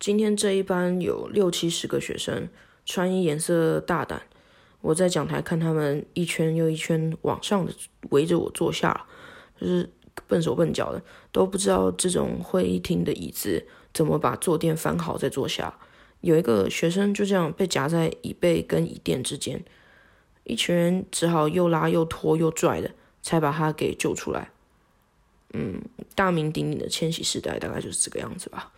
今天这一班有六七十个学生，穿衣颜色大胆。我在讲台看他们一圈又一圈往上的围着我坐下，就是笨手笨脚的，都不知道这种会议厅的椅子怎么把坐垫翻好再坐下。有一个学生就这样被夹在椅背跟椅垫之间，一群人只好又拉又拖又拽的，才把他给救出来。嗯，大名鼎鼎的千禧世代大概就是这个样子吧。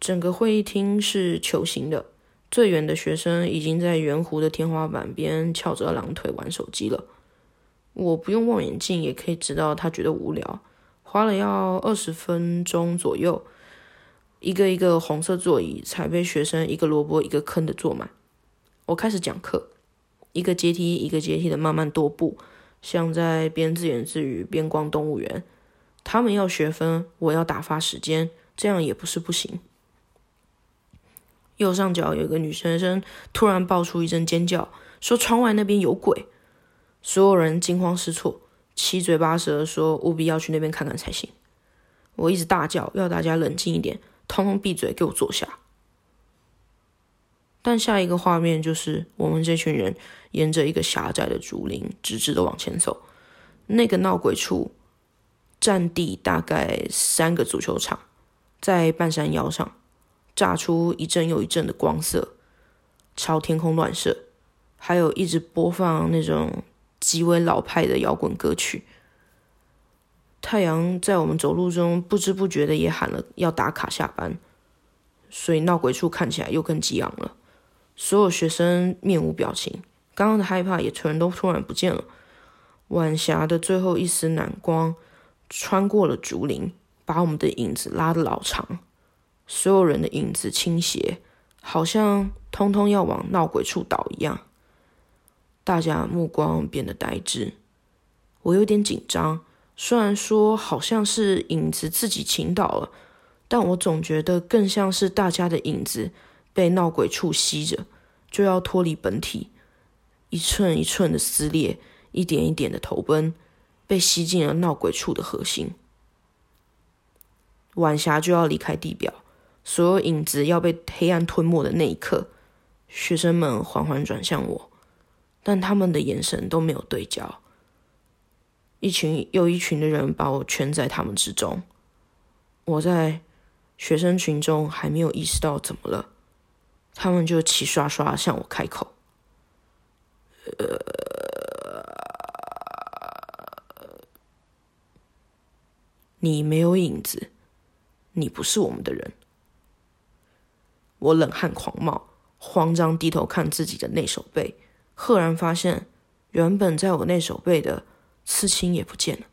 整个会议厅是球形的，最远的学生已经在圆弧的天花板边翘着二郎腿玩手机了。我不用望远镜也可以知道他觉得无聊，花了要二十分钟左右。一个一个红色座椅才被学生一个萝卜一个坑的坐满。我开始讲课，一个阶梯一个阶梯的慢慢踱步，像在边自言自语边逛动物园。他们要学分，我要打发时间，这样也不是不行。右上角有个女学生突然爆出一阵尖叫，说窗外那边有鬼。所有人惊慌失措，七嘴八舌说务必要去那边看看才行。我一直大叫要大家冷静一点。通通闭嘴，给我坐下！但下一个画面就是我们这群人沿着一个狭窄的竹林直直的往前走。那个闹鬼处占地大概三个足球场，在半山腰上，炸出一阵又一阵的光色，朝天空乱射，还有一直播放那种极为老派的摇滚歌曲。太阳在我们走路中不知不觉的也喊了要打卡下班，所以闹鬼处看起来又更激昂了。所有学生面无表情，刚刚的害怕也全都突然不见了。晚霞的最后一丝暖光穿过了竹林，把我们的影子拉得老长。所有人的影子倾斜，好像通通要往闹鬼处倒一样。大家目光变得呆滞，我有点紧张。虽然说好像是影子自己倾倒了，但我总觉得更像是大家的影子被闹鬼处吸着，就要脱离本体，一寸一寸的撕裂，一点一点的投奔，被吸进了闹鬼处的核心。晚霞就要离开地表，所有影子要被黑暗吞没的那一刻，学生们缓缓转向我，但他们的眼神都没有对焦。一群又一群的人把我圈在他们之中，我在学生群中还没有意识到怎么了，他们就齐刷刷向我开口：“呃，你没有影子，你不是我们的人。”我冷汗狂冒，慌张低头看自己的内手背，赫然发现原本在我内手背的。刺青也不见了，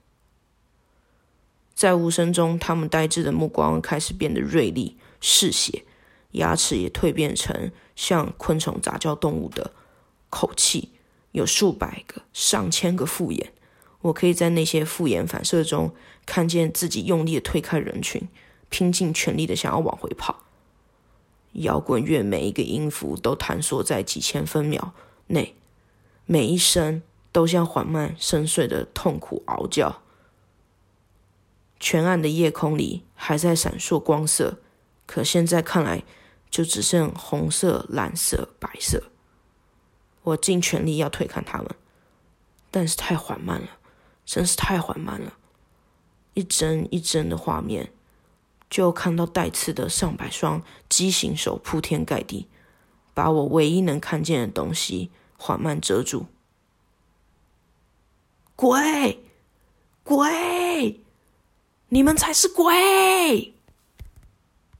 在无声中，他们呆滞的目光开始变得锐利、嗜血，牙齿也蜕变成像昆虫杂交动物的口气，有数百个、上千个复眼。我可以在那些复眼反射中看见自己用力的推开人群，拼尽全力的想要往回跑。摇滚乐每一个音符都坍缩在几千分秒内，每一声。都像缓慢深邃的痛苦嗷叫。全暗的夜空里还在闪烁光色，可现在看来就只剩红色、蓝色、白色。我尽全力要推开他们，但是太缓慢了，真是太缓慢了。一帧一帧的画面，就看到带刺的上百双畸形手铺天盖地，把我唯一能看见的东西缓慢遮住。鬼，鬼，你们才是鬼！